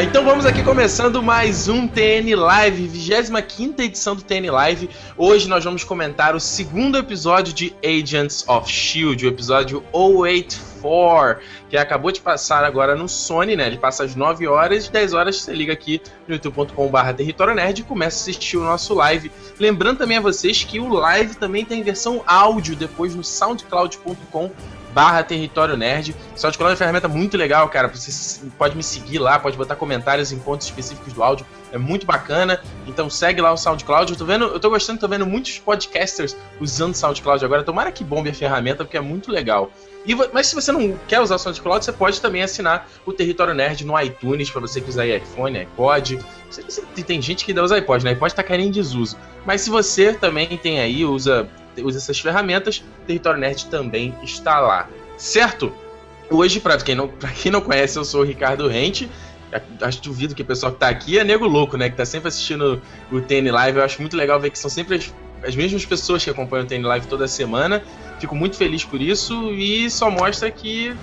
Ah, então vamos aqui começando mais um TN Live, 25 edição do TN Live. Hoje nós vamos comentar o segundo episódio de Agents of Shield, o episódio 084, que acabou de passar agora no Sony, né? Ele passa às 9 horas e 10 horas você liga aqui no youtube.com/barra Território Nerd e começa a assistir o nosso live. Lembrando também a vocês que o live também tem versão áudio depois no soundcloud.com barra Território Nerd. SoundCloud é uma ferramenta muito legal, cara. Você pode me seguir lá, pode botar comentários em pontos específicos do áudio. É muito bacana. Então segue lá o SoundCloud. Eu tô vendo, eu tô gostando, tô vendo muitos podcasters usando SoundCloud agora. Tomara que bombe a ferramenta, porque é muito legal. E, mas se você não quer usar o SoundCloud, você pode também assinar o Território Nerd no iTunes, para você que usa iPhone, iPod. Você, tem gente que usa iPod, né? iPod tá caindo em desuso. Mas se você também tem aí, usa usa essas ferramentas, Território Nerd também está lá. Certo? Hoje, para quem, não, quem não conhece, eu sou o Ricardo Rente. Acho duvido que o pessoal que tá aqui é nego louco, né? Que tá sempre assistindo o TN Live. Eu acho muito legal ver que são sempre as, as mesmas pessoas que acompanham o TN Live toda semana. Fico muito feliz por isso e só mostra que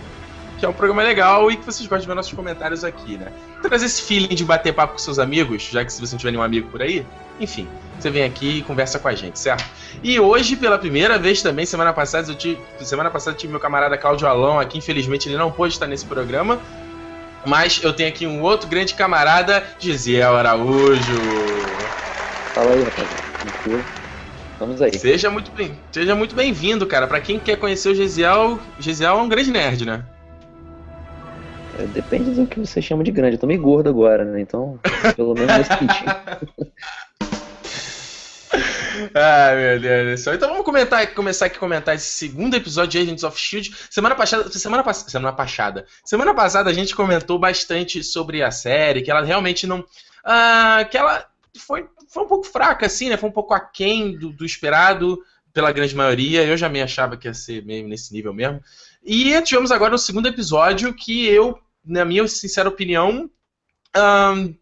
que é um programa legal e que vocês gostam de ver nossos comentários aqui, né? Trazer esse feeling de bater papo com seus amigos, já que se você não tiver nenhum amigo por aí, enfim, você vem aqui e conversa com a gente, certo? E hoje, pela primeira vez também, semana passada, eu tive, semana passada tive meu camarada Cláudio Alão aqui, infelizmente ele não pôde estar nesse programa, mas eu tenho aqui um outro grande camarada, Gisiel Araújo. Fala aí, rapaz. Vamos aí. Seja muito bem, seja muito bem-vindo, cara. Para quem quer conhecer o Gisiel, Gisiel é um grande nerd, né? É, depende do que você chama de grande. Eu tô meio gordo agora, né? Então, pelo menos nesse sentido. Ai, meu Deus do céu. Então vamos comentar, começar aqui a comentar esse segundo episódio de Agents of Shield. Semana passada, semana, semana passada, semana passada a gente comentou bastante sobre a série, que ela realmente não, ah, que ela foi, foi um pouco fraca assim, né? Foi um pouco aquém do, do esperado pela grande maioria. Eu já me achava que ia ser meio nesse nível mesmo. E tivemos agora o segundo episódio que eu na minha sincera opinião, um,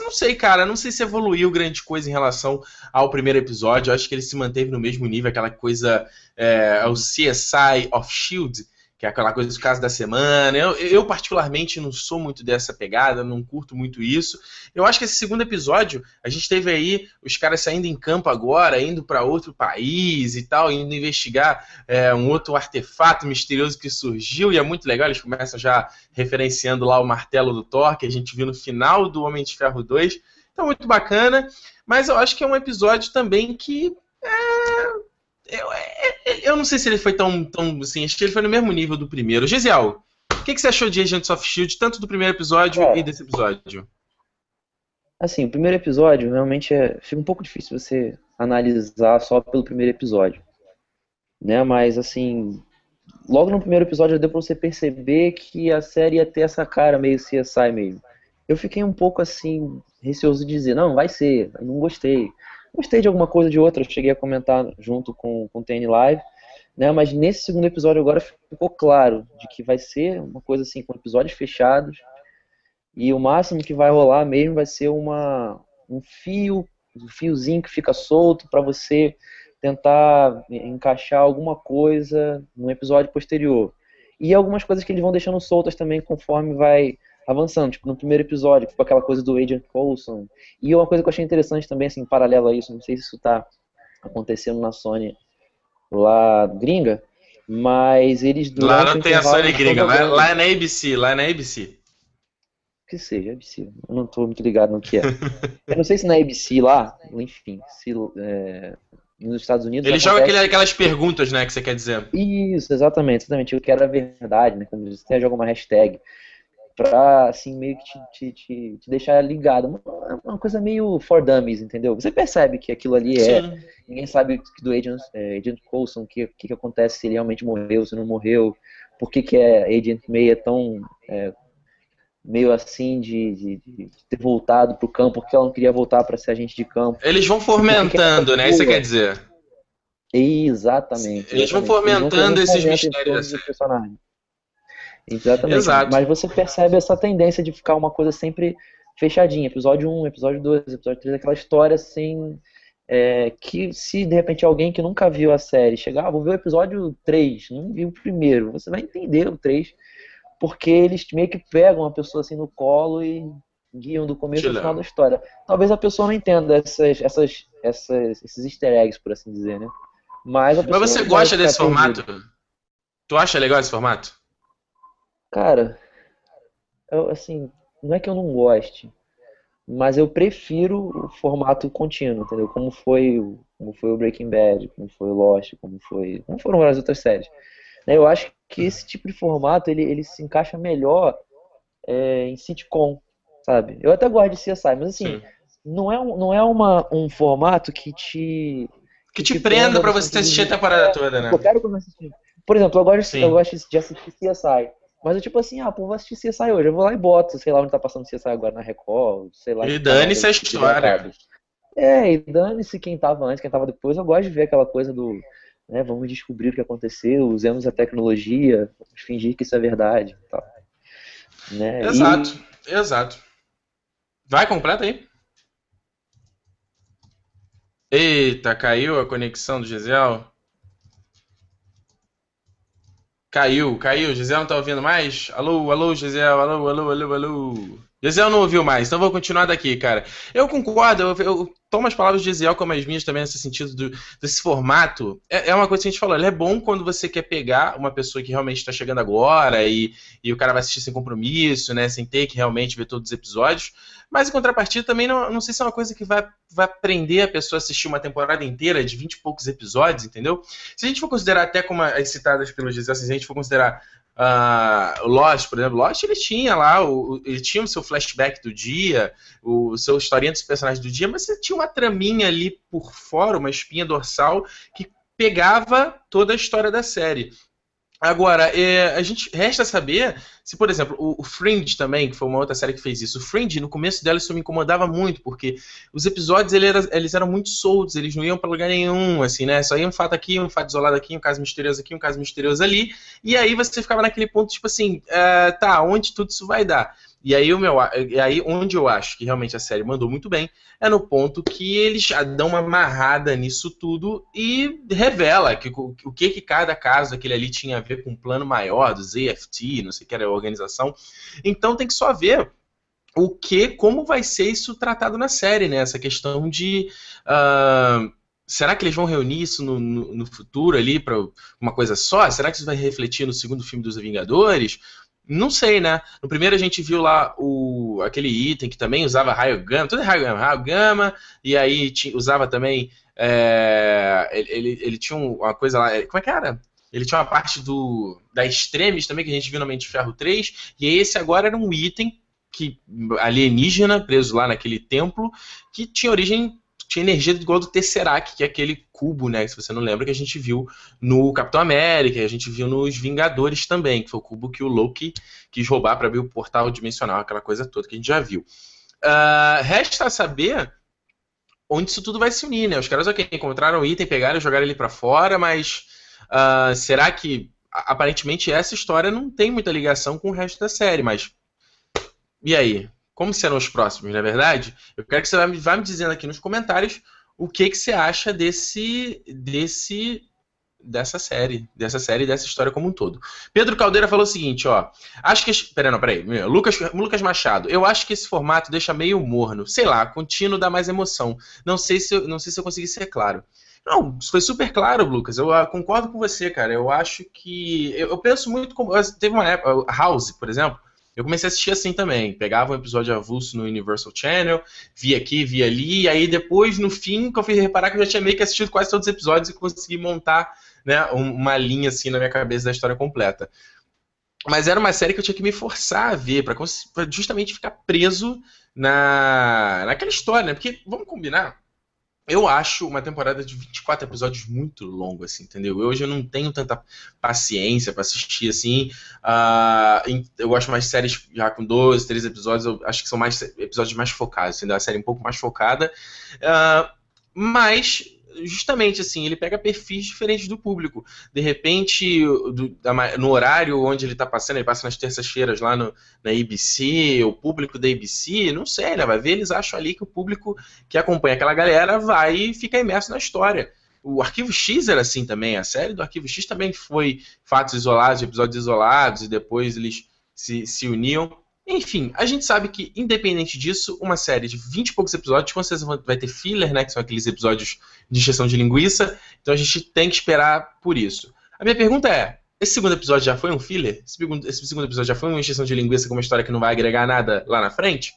não sei, cara. Não sei se evoluiu grande coisa em relação ao primeiro episódio. Eu acho que ele se manteve no mesmo nível, aquela coisa. É, o CSI of Shield que é aquela coisa do caso da semana. Eu, eu, particularmente, não sou muito dessa pegada, não curto muito isso. Eu acho que esse segundo episódio, a gente teve aí os caras saindo em campo agora, indo para outro país e tal, indo investigar é, um outro artefato misterioso que surgiu, e é muito legal. Eles começam já referenciando lá o martelo do Thor, que a gente viu no final do Homem de Ferro 2. Então, muito bacana. Mas eu acho que é um episódio também que. É eu, é, é, eu não sei se ele foi tão, tão assim, acho que ele foi no mesmo nível do primeiro. Gisiel, o que, que você achou de Agents of Shield, tanto do primeiro episódio é. e desse episódio? Assim, o primeiro episódio realmente é, fica um pouco difícil você analisar só pelo primeiro episódio. Né? Mas assim, logo no primeiro episódio deu pra você perceber que a série ia ter essa cara meio CSI mesmo. Eu fiquei um pouco assim, receoso de dizer, não, vai ser, não gostei. Gostei de alguma coisa de outra, cheguei a comentar junto com, com o TN Live, né? Mas nesse segundo episódio agora ficou claro de que vai ser uma coisa assim, com episódios fechados, e o máximo que vai rolar mesmo vai ser uma, um fio, um fiozinho que fica solto para você tentar encaixar alguma coisa no episódio posterior. E algumas coisas que eles vão deixando soltas também conforme vai avançando, tipo, no primeiro episódio, tipo aquela coisa do Agent Coulson. E uma coisa que eu achei interessante também, assim, paralelo a isso, não sei se isso tá acontecendo na Sony lá gringa, mas eles Lá não tem a Sony gringa, lá, lá, é na ABC, lá é na ABC. Que seja, ABC. Eu não tô muito ligado no que é. eu não sei se na ABC lá, enfim, se é, nos Estados Unidos. Ele joga aquele, aquelas perguntas, né, que você quer dizer. Isso, exatamente, exatamente. O que era verdade, né? Quando você joga uma hashtag pra, assim, meio que te, te, te, deixar ligado. Uma, uma, coisa meio for dummies, entendeu? Você percebe que aquilo ali é. Sim. Ninguém sabe do Agent, é, Agent Coulson, o que, que, que acontece se ele realmente morreu, se não morreu, por que, que é Agent May é tão. É, meio assim de, de, de, ter voltado pro campo, porque ela não queria voltar para ser agente de campo. Eles vão fomentando, né? Isso quer dizer? Exatamente. Eles vão fomentando Eles vão esses mistérios. Exatamente. Exato. Mas você percebe essa tendência de ficar uma coisa sempre fechadinha. Episódio 1, episódio 2, episódio 3, aquela história assim. É, que se de repente alguém que nunca viu a série chegar, ah, vou ver o episódio 3, não viu o primeiro, você vai entender o 3, porque eles meio que pegam a pessoa assim no colo e guiam do começo ao final da história. Talvez a pessoa não entenda essas, essas, essas, esses easter eggs, por assim dizer, né? Mas, Mas você gosta desse formato? Tu acha legal esse formato? Cara, eu, assim, não é que eu não goste, mas eu prefiro o formato contínuo, entendeu? Como foi, como foi o Breaking Bad, como foi o Lost, como foi, como foram várias outras séries. Né, eu acho que esse tipo de formato ele, ele se encaixa melhor é, em sitcom, sabe? Eu até gosto de CSI, mas assim, Sim. não é, não é uma, um formato que te. Que te, te prenda pra você assistir a temporada toda, né? Eu quero que eu assistir. Por exemplo, eu gosto, eu gosto de assistir CSI. Mas eu tipo assim, ah, pô, vou assistir CSI hoje. Eu vou lá e boto, sei lá onde tá passando CSI agora na Record, sei lá. E dane-se a história. É, e dane-se quem tava antes, quem tava depois. Eu gosto de ver aquela coisa do. Né, vamos descobrir o que aconteceu, usemos a tecnologia, vamos fingir que isso é verdade. Tal. Né? Exato, e... exato. Vai, completa aí. Eita, caiu a conexão do Gisel? Caiu, caiu. Gisel não tá ouvindo mais? Alô, alô, Gisel, alô, alô, alô, alô. Gisel não ouviu mais, então vou continuar daqui, cara. Eu concordo, eu, eu tomo as palavras de Gisel como as minhas também nesse sentido do, desse formato. É, é, uma coisa que a gente falou, ele é bom quando você quer pegar uma pessoa que realmente está chegando agora e, e o cara vai assistir sem compromisso, né, sem ter que realmente ver todos os episódios. Mas em contrapartida também não, não sei se é uma coisa que vai, vai prender a pessoa a assistir uma temporada inteira de 20 e poucos episódios, entendeu? Se a gente for considerar até como as citadas pelo Gisel, assim, se a gente for considerar Uh, Lost, por exemplo, Lost ele tinha lá, o, ele tinha o seu flashback do dia, o seu historinha dos personagens do dia, mas você tinha uma traminha ali por fora, uma espinha dorsal que pegava toda a história da série. Agora, é, a gente resta saber se, por exemplo, o, o, Fringe também, que foi uma outra série que fez isso. O Fringe, no começo dela, isso me incomodava muito, porque os episódios ele era, eles eram muito soltos, eles não iam para lugar nenhum, assim, né? Só ia um fato aqui, um fato isolado aqui, um caso misterioso aqui, um caso misterioso ali. E aí você ficava naquele ponto, tipo assim, uh, tá, onde tudo isso vai dar? E aí, o meu, e aí, onde eu acho que realmente a série mandou muito bem é no ponto que eles dão uma amarrada nisso tudo e revela que, o, que, que cada caso daquele ali tinha a ver com um plano maior do ZFT, não sei o que era a organização. Então tem que só ver o que, como vai ser isso tratado na série, né? Essa questão de. Uh, será que eles vão reunir isso no, no, no futuro ali para uma coisa só? Será que isso vai refletir no segundo filme dos Vingadores? Não sei, né? No primeiro a gente viu lá o, aquele item que também usava raio gama, tudo é raio gama, raio gama, e aí usava também. É, ele, ele tinha uma coisa lá. Como é que era? Ele tinha uma parte do da Extremis também, que a gente viu no Mente Ferro 3, e esse agora era um item que alienígena, preso lá naquele templo, que tinha origem tinha energia igual do Tesseract, que é aquele cubo, né? Se você não lembra, que a gente viu no Capitão América, a gente viu nos Vingadores também, que foi o cubo que o Loki quis roubar para abrir o portal dimensional, aquela coisa toda que a gente já viu. Uh, resta saber onde isso tudo vai se unir, né? Os caras ok, encontraram o item, pegaram e jogaram ele para fora, mas uh, será que aparentemente essa história não tem muita ligação com o resto da série, mas e aí? Como serão os próximos, não é verdade? Eu quero que você vá me, dizendo aqui nos comentários o que, que você acha desse, desse dessa série, dessa série, dessa história como um todo. Pedro Caldeira falou o seguinte, ó, acho que, peraí, não, peraí, Lucas, Lucas Machado, eu acho que esse formato deixa meio morno, sei lá, contínuo dá mais emoção. Não sei se, eu, não sei se eu consegui ser claro. Não, foi super claro, Lucas. Eu uh, concordo com você, cara. Eu acho que. Eu, eu penso muito como. Teve uma época. House, por exemplo. Eu comecei a assistir assim também. Pegava um episódio avulso no Universal Channel, via aqui, via ali, e aí depois, no fim, que eu fui reparar que eu já tinha meio que assistido quase todos os episódios e consegui montar né, uma linha assim na minha cabeça da história completa. Mas era uma série que eu tinha que me forçar a ver, para justamente ficar preso na, naquela história, né? Porque, vamos combinar, eu acho uma temporada de 24 episódios muito longo, assim, entendeu? Hoje eu não tenho tanta paciência para assistir, assim. Uh, eu gosto mais de séries já com 12, 13 episódios, eu acho que são mais episódios mais focados, entendeu? A série um pouco mais focada. Uh, mas justamente assim, ele pega perfis diferentes do público. De repente, do, no horário onde ele está passando, ele passa nas terças-feiras lá no, na ABC, o público da ABC, não sei, né? Vai ver, eles acham ali que o público que acompanha aquela galera vai ficar imerso na história. O Arquivo X era assim também, a série do Arquivo X também foi fatos isolados, episódios isolados, e depois eles se, se uniam. Enfim, a gente sabe que, independente disso, uma série de 20 e poucos episódios, com certeza vai ter filler, né? Que são aqueles episódios de injeção de linguiça. Então a gente tem que esperar por isso. A minha pergunta é: esse segundo episódio já foi um filler? Esse segundo, esse segundo episódio já foi uma injeção de linguiça com uma história que não vai agregar nada lá na frente?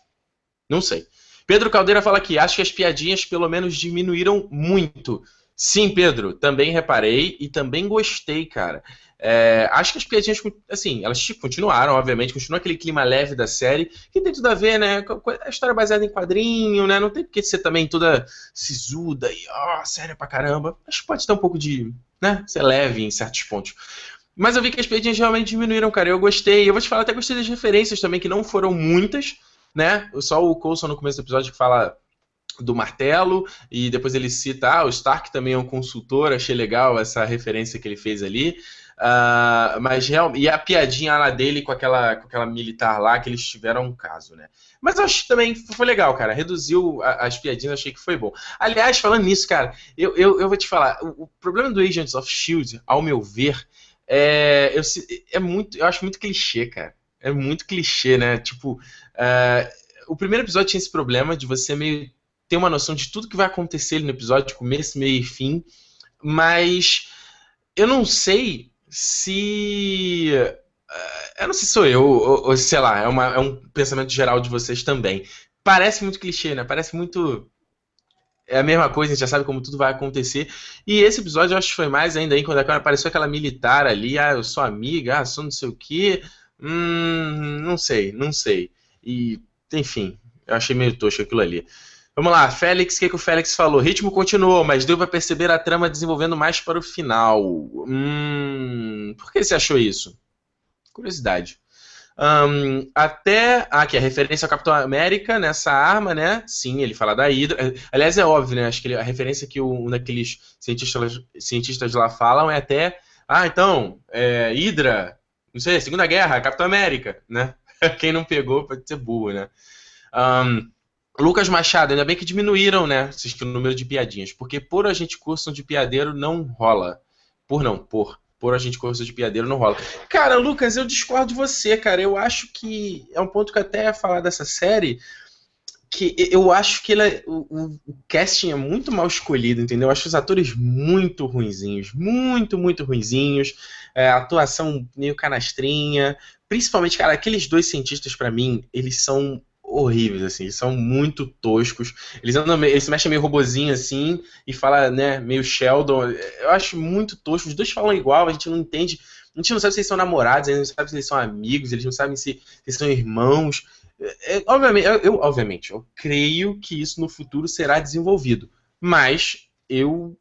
Não sei. Pedro Caldeira fala aqui: acho que as piadinhas pelo menos diminuíram muito. Sim, Pedro, também reparei e também gostei, cara. É, acho que as piadinhas, assim, elas continuaram, obviamente, continua aquele clima leve da série, que tem tudo a ver, né? A história baseada em quadrinho, né? Não tem porque ser também toda sisuda e, ó, oh, séria pra caramba. Acho que pode ter um pouco de, né? Ser leve em certos pontos. Mas eu vi que as piadinhas realmente diminuíram, cara. Eu gostei. Eu vou te falar, até gostei das referências também, que não foram muitas, né? Só o Coulson no começo do episódio que fala do martelo e depois ele cita ah, o Stark também é um consultor achei legal essa referência que ele fez ali uh, mas real, e a piadinha lá dele com aquela, com aquela militar lá que eles tiveram um caso né? Mas eu acho também foi legal cara. Reduziu as piadinhas achei que foi bom. Aliás falando nisso cara eu, eu, eu vou te falar o, o problema do Agents of Shield ao meu ver é, eu, é muito eu acho muito clichê cara. É muito clichê né? Tipo uh, o primeiro episódio tinha esse problema de você meio ter uma noção de tudo que vai acontecer no episódio, começo, meio e fim, mas eu não sei se. Eh, eu não sei se sou eu, ou, ou sei lá, é, uma, é, um pensamento geral de vocês também. Parece muito clichê, né? Parece muito. É a mesma coisa, a gente já sabe como tudo vai acontecer. E esse episódio eu acho que foi mais ainda aí, quando apareceu aquela militar ali, ah, eu sou amiga, ah, sou não sei o quê. Hum, não sei, não sei. E, enfim, eu achei meio tosco aquilo ali. Vamos lá, Félix, o que, que o Félix falou? Ritmo continuou, mas deu para perceber a trama desenvolvendo mais para o final. Hum, por que você achou isso? Curiosidade. Um, até. Ah, aqui, a referência ao Capitão América nessa arma, né? Sim, ele fala da Hydra. Aliás, é óbvio, né? Acho que a referência que um daqueles cientistas, cientistas lá falam é até. Ah, então, é, Hydra, não sei, Segunda Guerra, Capitão América, né? Quem não pegou pode ser burro, né? Um, Lucas Machado, ainda bem que diminuíram, né, o número de piadinhas, porque por a gente curso de piadeiro não rola. Por não, por. Por a gente curso de piadeiro não rola. Cara, Lucas, eu discordo de você, cara. Eu acho que é um ponto que até ia falar dessa série, que eu acho que é, o, o, casting é muito mal escolhido, entendeu? Eu acho os atores muito ruinzinhos, muito, muito ruinzinhos. É, atuação meio canastrinha. Principalmente, cara, aqueles dois cientistas, para mim, eles são horríveis, assim, eles são muito toscos. Eles andam, eles se mexem meio robozinho assim e fala, né, meio Sheldon. Eu acho muito tosco. Os dois falam igual, a gente não entende. A gente não sabe se eles são namorados, a gente não sabe se eles são amigos, eles não sabem se, eles são irmãos. É, obviamente, eu, obviamente, eu creio que isso no futuro será desenvolvido. Mas eu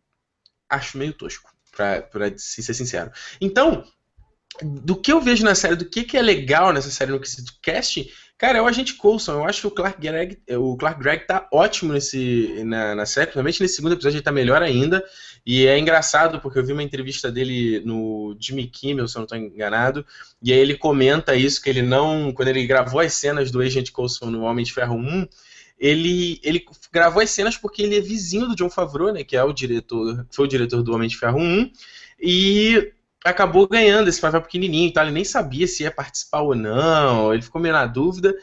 acho meio tosco, pra, pra ser sincero. Então, do que eu vejo na série, do que, que é legal nessa série no quesito cast, Cara, é o Agente Coulson. Eu acho que o Clark Gregg, o Clark Gregg tá ótimo nesse, na, na série, principalmente nesse segundo episódio ele tá melhor ainda. E é engraçado porque eu vi uma entrevista dele no Jimmy Kimmel, se eu não estou enganado, e aí ele comenta isso, que ele não. Quando ele gravou as cenas do Agente Coulson no Homem de Ferro 1, ele, ele gravou as cenas porque ele é vizinho do John Favreau, né? Que é o diretor, foi o diretor do Homem de Ferro 1. E acabou ganhando esse papel pequenininho, ele nem sabia se ia participar ou não, ele ficou meio na dúvida,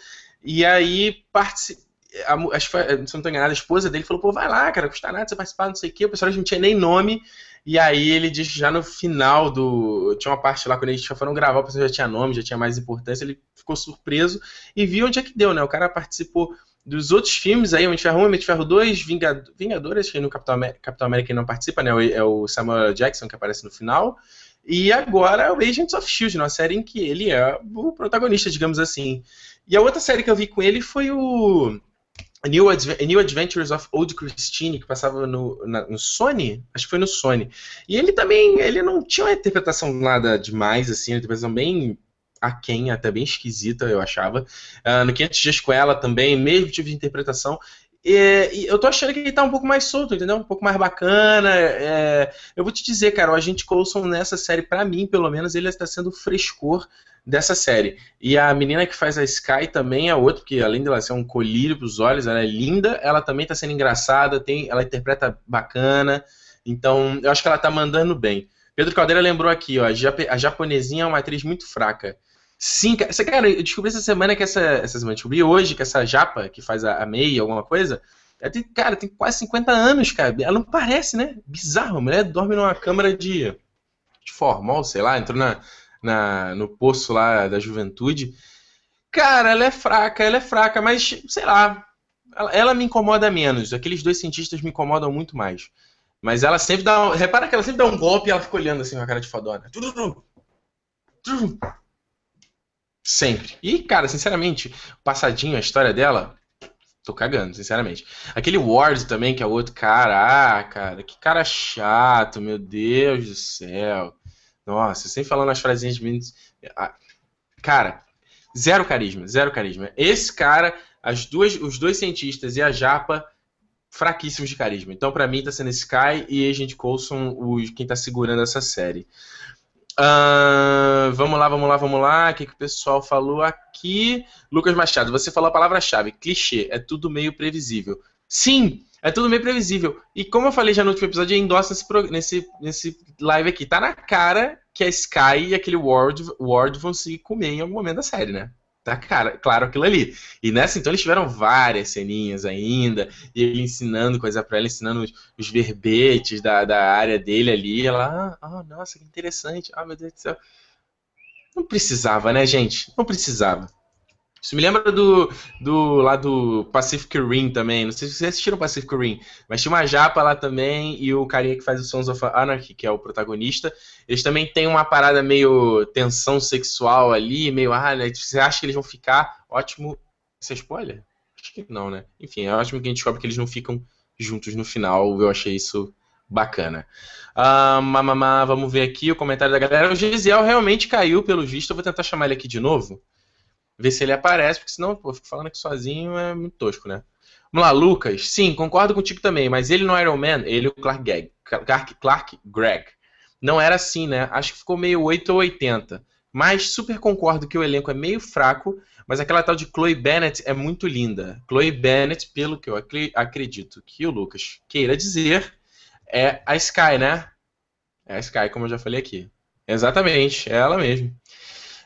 e aí participou acho que se não estou enganado, a esposa dele falou, pô, vai lá, cara, custa nada você participar, não sei o quê. O pessoal não tinha nem nome. E aí ele disse já no final do. Tinha uma parte lá quando eles já foram gravar, o pessoal já tinha nome, já tinha mais importância. Ele ficou surpreso e viu onde é que deu, né? O cara participou dos outros filmes aí, Homem de Ferro 1, Homem de Ferro 2, Vingadores, que no Capitão América, Capitão América não participa, né? É o Samuel Jackson que aparece no final. E agora é o Agents of Shield, uma série em que ele é o protagonista, digamos assim. E a outra série que eu vi com ele foi o New, Adve New Adventures of Old Christine, que passava no, na, no Sony, acho que foi no Sony. E ele também, ele não tinha uma interpretação nada demais, assim, uma interpretação bem aquém, até bem esquisita, eu achava. Uh, no 500 Dias com ela também, mesmo tipo de interpretação. E, e, eu tô achando que ele tá um pouco mais solto, entendeu? Um pouco mais bacana. É... Eu vou te dizer, cara, o Agente Coulson nessa série, para mim, pelo menos, ele está sendo o frescor dessa série. E a menina que faz a Sky também é outra, porque além dela ser um colírio pros olhos, ela é linda, ela também tá sendo engraçada, tem, ela interpreta bacana. Então, eu acho que ela tá mandando bem. Pedro Caldeira lembrou aqui, ó, a japonesinha é uma atriz muito fraca. Sim, cara, eu descobri essa semana que essa. Essa semana, descobri hoje que essa japa que faz a, a alguma coisa, ela tem, cara, tem quase 50 anos, cara. Ela não parece, né? Bizarro. A mulher dorme numa câmara de, de formol, sei lá, entrou na, na, no poço lá da juventude. Cara, ela é fraca, ela é fraca, mas, sei lá, ela, ela me incomoda menos. Aqueles dois cientistas me incomodam muito mais. Mas ela sempre dá. Repara que ela sempre dá um golpe e ela fica olhando assim com a cara de fodona. Sempre. E, cara, sinceramente, passadinho a história dela, tô cagando, sinceramente. Aquele Ward também, que é outro cara. Ah, cara, que cara chato, meu Deus do céu. Nossa, sempre falando as frasinhas de Cara, zero carisma, zero carisma. Esse cara, as duas, os dois cientistas e a Japa, fraquíssimos de carisma. Então, para mim, tá sendo Sky e Agent Coulson o, quem tá segurando essa série. Uh, vamos lá, vamos lá, vamos lá. O que, que o pessoal falou aqui? Lucas Machado, você falou a palavra-chave, clichê, é tudo meio previsível. Sim, é tudo meio previsível. E como eu falei já no último episódio, eu nesse, nesse, nesse live aqui. Tá na cara que a Sky e aquele Ward, Ward vão se comer em algum momento da série, né? Tá cara, claro aquilo ali. E nessa, então, eles tiveram várias ceninhas ainda, e ele ensinando coisa pra ela, ensinando os, os verbetes da, da área dele ali. E ela, oh, nossa, que interessante. Ah, meu Deus do céu. Não precisava, né, gente? Não precisava. Isso me lembra do, do lá do Pacific Rim também. Não sei se vocês assistiram Pacific Rim, mas tinha uma japa lá também e o carinha que faz o Sons of Anarchy, que é o protagonista. Eles também têm uma parada meio tensão sexual ali, meio, ah, né, você acha que eles vão ficar? Ótimo. Isso é spoiler? Acho que não, né? Enfim, é ótimo que a gente descobre que eles não ficam juntos no final. Eu achei isso bacana. Ah, mamamá, vamos ver aqui o comentário da galera. O Gisiel realmente caiu, pelo visto. Eu vou tentar chamar ele aqui de novo ver se ele aparece, porque senão, pô, fico falando aqui sozinho é muito tosco, né? Vamos lá, Lucas. Sim, concordo contigo também, mas ele no Iron Man, ele o Clark Gregg. Clark, Clark Gregg. Não era assim, né? Acho que ficou meio 8 ou 80. Mas super concordo que o elenco é meio fraco, mas aquela tal de Chloe Bennett é muito linda. Chloe Bennett, pelo que eu acredito que o Lucas queira dizer, é a Sky, né? É a Sky, como eu já falei aqui. Exatamente, é ela mesmo.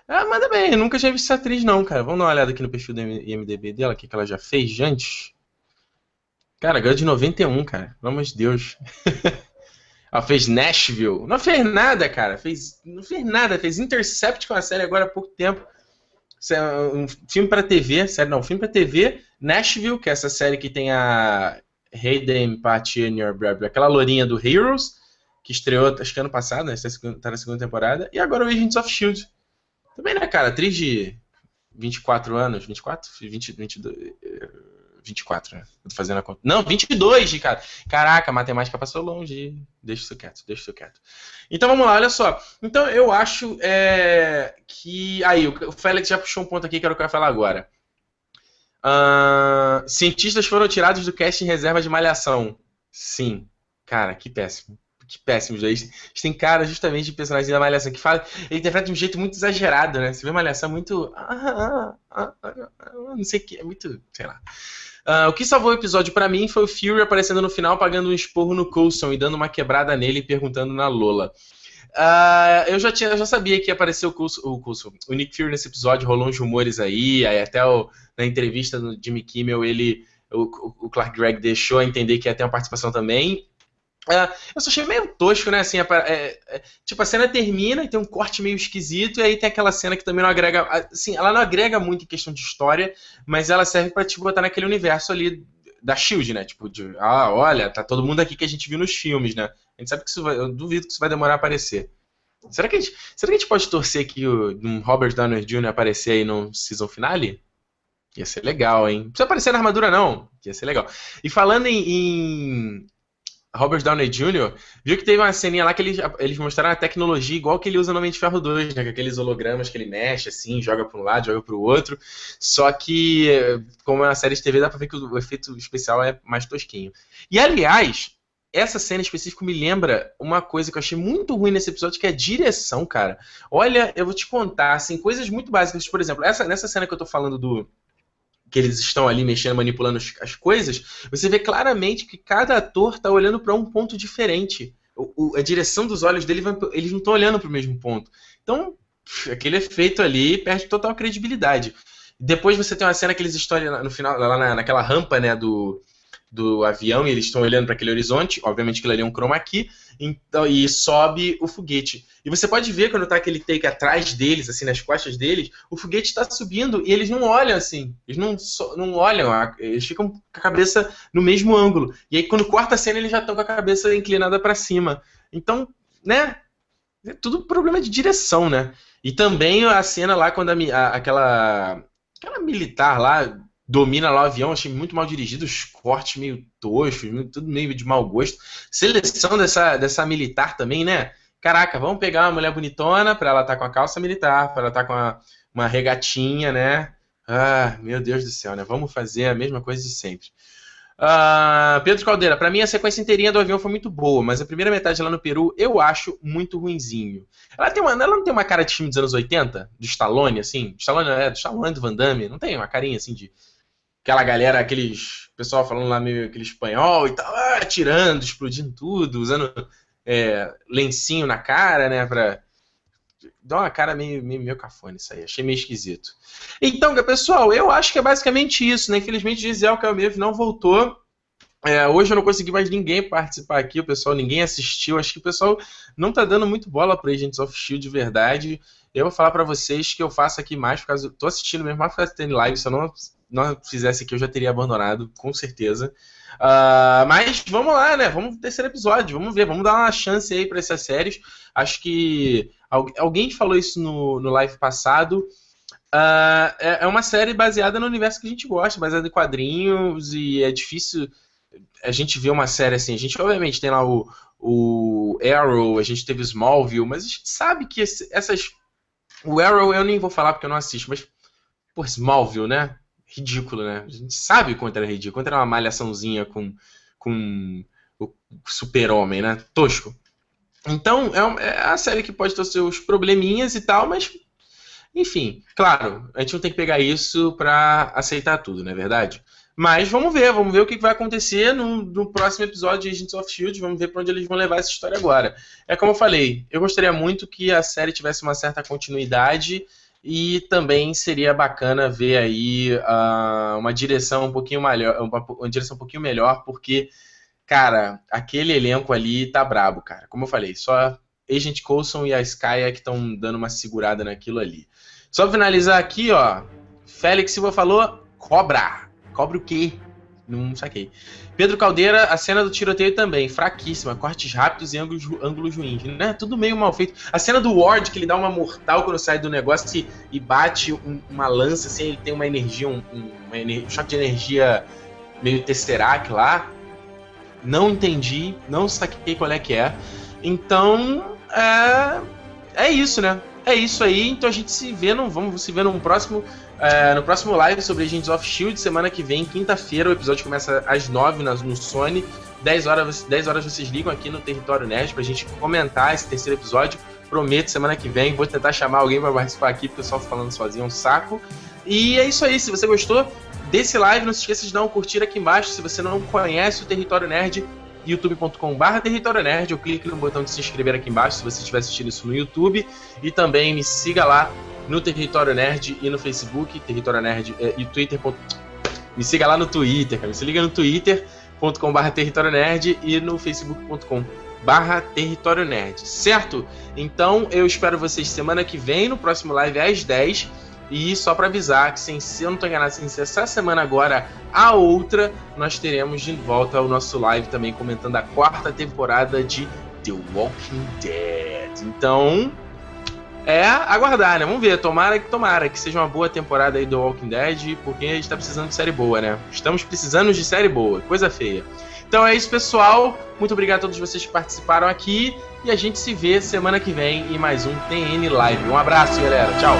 Ah, manda bem, eu nunca tinha visto essa atriz, não, cara. Vamos dar uma olhada aqui no perfil do IMDB dela, o que, que ela já fez antes. Cara, ganhou de 91, cara. Pelo amor de Deus. ela fez Nashville. Não fez nada, cara. Fez, não fez nada. Fez Intercept com a série agora há pouco tempo. É um filme para TV, série não, um filme para TV. Nashville, que é essa série que tem a Hayden Panettiere, aquela lourinha do Heroes, que estreou, acho que ano passado, né? Tá na segunda temporada. E agora o Agents of S.H.I.E.L.D. Também, né, cara? Atriz de 24 anos, 24? 20, 22, 24, né? Tô fazendo a conta. Não, 22, cara. Caraca, matemática passou longe. Deixa isso quieto, deixa isso quieto. Então vamos lá, olha só. Então eu acho é, que. Aí, o Félix já puxou um ponto aqui que eu quero falar agora. Uh, cientistas foram tirados do casting reserva de malhação. Sim. Cara, que péssimo que péssimos. Eles, eles têm cara justamente de personagens da Malhação que fala, ele interpreta de um jeito muito exagerado, né? Você vê Malhação muito. Ah, ah, ah, não sei o que, é muito. sei lá. Uh, o que salvou o episódio para mim foi o Fury aparecendo no final, pagando um esporro no Coulson e dando uma quebrada nele e perguntando na Lola. Uh, eu já tinha, eu já sabia que ia aparecer o Coulson, o Coulson, o Nick Fury nesse episódio, rolou uns rumores aí, aí até o, na entrevista do Jimmy Kimmel, ele, o, o Clark Gregg deixou a entender que ia ter uma participação também. É, eu só achei meio tosco, né? Assim, é, é, tipo, a cena termina e tem um corte meio esquisito, e aí tem aquela cena que também não agrega. Assim, ela não agrega muito em questão de história, mas ela serve pra te botar naquele universo ali da Shield, né? Tipo, de, ah, olha, tá todo mundo aqui que a gente viu nos filmes, né? A gente sabe que isso vai. Eu duvido que isso vai demorar a aparecer. Será que a gente, será que a gente pode torcer que o um Robert Downey Jr. aparecer aí no season finale? Ia ser legal, hein? Não precisa aparecer na armadura, não. Ia ser legal. E falando em, em Robert Downey Jr., viu que teve uma ceninha lá que eles, eles mostraram a tecnologia igual que ele usa no Mente Ferro 2, né? Aqueles hologramas que ele mexe, assim, joga para um lado, joga para o outro. Só que, como é uma série de TV, dá pra ver que o efeito especial é mais tosquinho. E, aliás, essa cena específica me lembra uma coisa que eu achei muito ruim nesse episódio, que é a direção, cara. Olha, eu vou te contar, assim, coisas muito básicas. Por exemplo, essa, nessa cena que eu tô falando do que eles estão ali mexendo, manipulando as coisas, você vê claramente que cada ator está olhando para um ponto diferente. O, o, a direção dos olhos dele, eles não estão olhando para o mesmo ponto. Então, aquele efeito ali perde total credibilidade. Depois você tem uma cena que eles estão no final, lá na, naquela rampa, né, do, do avião, e eles estão olhando para aquele horizonte, obviamente aquilo ali é um chroma key, então, e sobe o foguete. E você pode ver quando tá aquele take atrás deles, assim, nas costas deles, o foguete está subindo e eles não olham assim, eles não, não olham, eles ficam com a cabeça no mesmo ângulo. E aí quando corta a cena, eles já estão com a cabeça inclinada para cima. Então, né, é tudo problema de direção, né? E também a cena lá quando a, a, aquela aquela militar lá domina lá o avião, achei muito mal dirigido, os cortes meio toscos, tudo meio de mau gosto. Seleção dessa, dessa militar também, né? Caraca, vamos pegar uma mulher bonitona pra ela estar tá com a calça militar, pra ela tá com uma, uma regatinha, né? Ah, meu Deus do céu, né? Vamos fazer a mesma coisa de sempre. Uh, Pedro Caldeira, para mim a sequência inteirinha do avião foi muito boa, mas a primeira metade lá no Peru eu acho muito ruinzinho. Ela, tem uma, ela não tem uma cara de filme dos anos 80? Do Stallone, assim? Stallone, é, Stallone, do Van Damme, não tem uma carinha assim de... Aquela galera, aqueles... pessoal falando lá meio aquele espanhol e tal, ah, atirando, explodindo tudo, usando é, lencinho na cara, né, pra dá uma cara meio, meio, meio cafona isso aí. Achei meio esquisito. Então, pessoal, eu acho que é basicamente isso, né? Infelizmente, Gisele Calmeiro não voltou. É, hoje eu não consegui mais ninguém participar aqui, o pessoal, ninguém assistiu. Acho que o pessoal não tá dando muito bola para Agents of Shield de verdade. Eu vou falar para vocês que eu faço aqui mais por causa. Tô assistindo mesmo mais por causa live. Se eu não, não fizesse aqui, eu já teria abandonado, com certeza. Uh, mas vamos lá, né? Vamos pro terceiro episódio, vamos ver, vamos dar uma chance aí para essas séries. Acho que alguém falou isso no, no live passado. Uh, é, é, uma série baseada no universo que a gente gosta, baseada em quadrinhos, e é difícil a gente ver uma série assim. A gente, obviamente, tem lá o, o Arrow, a gente teve Smallville, mas a gente sabe que esse, essas. O Arrow eu nem vou falar porque eu não assisto, mas. Por Smallville, né? Ridículo, né? A gente sabe quanto era ridículo, quanto era uma malhaçãozinha com, com o super-homem, né? Tosco. Então, é, é a série que pode ter seus probleminhas e tal, mas. Enfim, claro, a gente não tem que pegar isso pra aceitar tudo, não é verdade? Mas vamos ver, vamos ver o que vai acontecer no, no próximo episódio de Agents of Shield, vamos ver para onde eles vão levar essa história agora. É como eu falei, eu gostaria muito que a série tivesse uma certa continuidade e também seria bacana ver aí uh, uma direção um pouquinho melhor, uma, uma, direção um pouquinho melhor, porque, cara, aquele elenco ali tá brabo, cara. Como eu falei, só Agent Coulson e a Sky é que estão dando uma segurada naquilo ali. Só finalizar aqui, ó. Félix Silva falou: cobra. Cobra o quê? Não saquei. Pedro Caldeira, a cena do tiroteio também, fraquíssima, cortes rápidos e ângulos, ângulos ruins, né? Tudo meio mal feito. A cena do Ward, que ele dá uma mortal quando sai do negócio e, e bate um, uma lança, assim, ele tem uma energia, um, um, choque de energia meio Tesseract lá. Não entendi, não saquei qual é que é. Então, é, é isso, né? É isso aí, então a gente se vê, no, vamos se ver num próximo é, no próximo live sobre Agents of Shield, semana que vem, quinta-feira, o episódio começa às 9 no Sony. 10 horas, 10 horas vocês ligam aqui no Território Nerd pra gente comentar esse terceiro episódio. Prometo, semana que vem, vou tentar chamar alguém para participar aqui, porque eu só falando sozinho é um saco. E é isso aí, se você gostou desse live, não se esqueça de dar um curtir aqui embaixo. Se você não conhece o Território Nerd, youtube.com.br Território Nerd, ou clique no botão de se inscrever aqui embaixo se você estiver assistindo isso no YouTube. E também me siga lá no Território Nerd e no Facebook, Território Nerd é, e Twitter. Me siga lá no Twitter, cara. Me liga no twitter.com.br Território Nerd e no facebook.com barra Território Nerd, certo? Então eu espero vocês semana que vem, no próximo live às 10. E só para avisar que, sem, se eu não estou enganado, sem ser essa semana agora, a outra, nós teremos de volta o nosso live também comentando a quarta temporada de The Walking Dead. Então, é aguardar, né? Vamos ver. Tomara que tomara que seja uma boa temporada aí do Walking Dead, porque a gente tá precisando de série boa, né? Estamos precisando de série boa, coisa feia. Então é isso, pessoal. Muito obrigado a todos vocês que participaram aqui. E a gente se vê semana que vem em mais um TN Live. Um abraço, galera. Tchau.